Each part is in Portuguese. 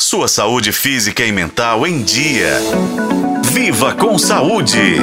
Sua saúde física e mental em dia. Viva com saúde!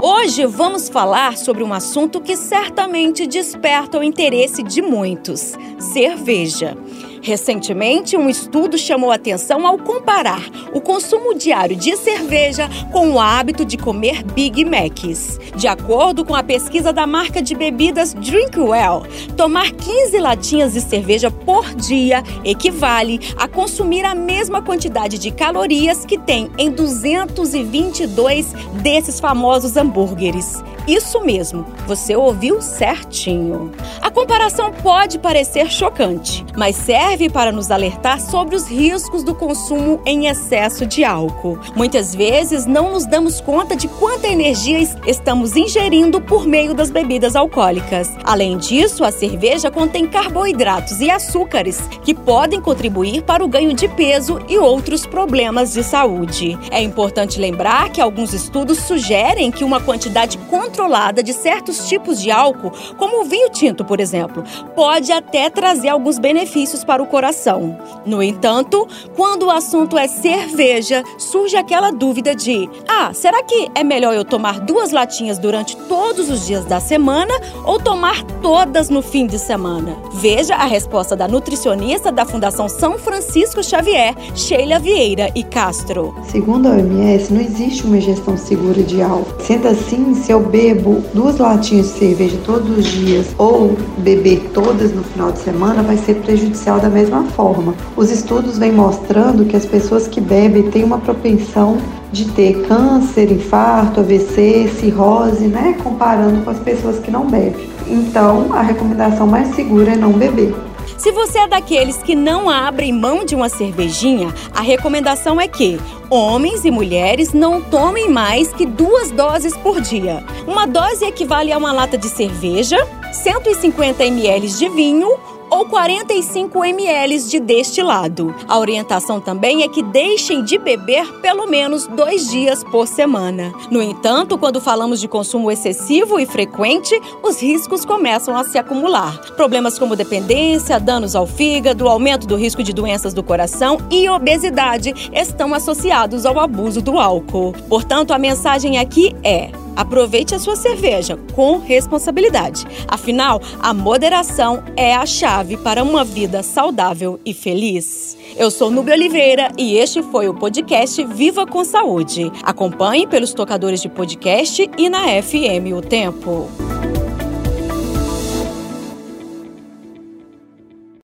Hoje vamos falar sobre um assunto que certamente desperta o interesse de muitos: cerveja. Recentemente, um estudo chamou atenção ao comparar o consumo diário de cerveja com o hábito de comer Big Macs. De acordo com a pesquisa da marca de bebidas Drinkwell, tomar 15 latinhas de cerveja por dia equivale a consumir a mesma quantidade de calorias que tem em 222 desses famosos hambúrgueres. Isso mesmo, você ouviu certinho. A comparação pode parecer chocante, mas serve para nos alertar sobre os riscos do consumo em excesso de álcool. Muitas vezes não nos damos conta de quanta energia estamos ingerindo por meio das bebidas alcoólicas. Além disso, a cerveja contém carboidratos e açúcares que podem contribuir para o ganho de peso e outros problemas de saúde. É importante lembrar que alguns estudos sugerem que uma quantidade controlada de certos tipos de álcool, como o vinho tinto, por exemplo, pode até trazer alguns benefícios para o coração. No entanto, quando o assunto é cerveja, surge aquela dúvida de: ah, será que é melhor eu tomar duas latinhas durante todos os dias da semana ou tomar todas no fim de semana? Veja a resposta da nutricionista da Fundação São Francisco Xavier, Sheila Vieira e Castro. Segundo a OMS, não existe uma gestão segura de álcool. Sendo assim, se eu bebo duas latinhas de cerveja todos os dias ou beber todas no final de semana, vai ser prejudicial da mesma forma. Os estudos vêm mostrando que as pessoas que bebem têm uma propensão de ter câncer, infarto, AVC, cirrose, né? Comparando com as pessoas que não bebem. Então, a recomendação mais segura é não beber. Se você é daqueles que não abrem mão de uma cervejinha, a recomendação é que homens e mulheres não tomem mais que duas doses por dia. Uma dose equivale a uma lata de cerveja, 150 ml de vinho ou 45 ml de destilado. A orientação também é que deixem de beber pelo menos dois dias por semana. No entanto, quando falamos de consumo excessivo e frequente, os riscos começam a se acumular. Problemas como dependência, danos ao fígado, aumento do risco de doenças do coração e obesidade estão associados ao abuso do álcool. Portanto, a mensagem aqui é: Aproveite a sua cerveja com responsabilidade. Afinal, a moderação é a chave para uma vida saudável e feliz. Eu sou Nubia Oliveira e este foi o podcast Viva com Saúde. Acompanhe pelos tocadores de podcast e na FM O Tempo.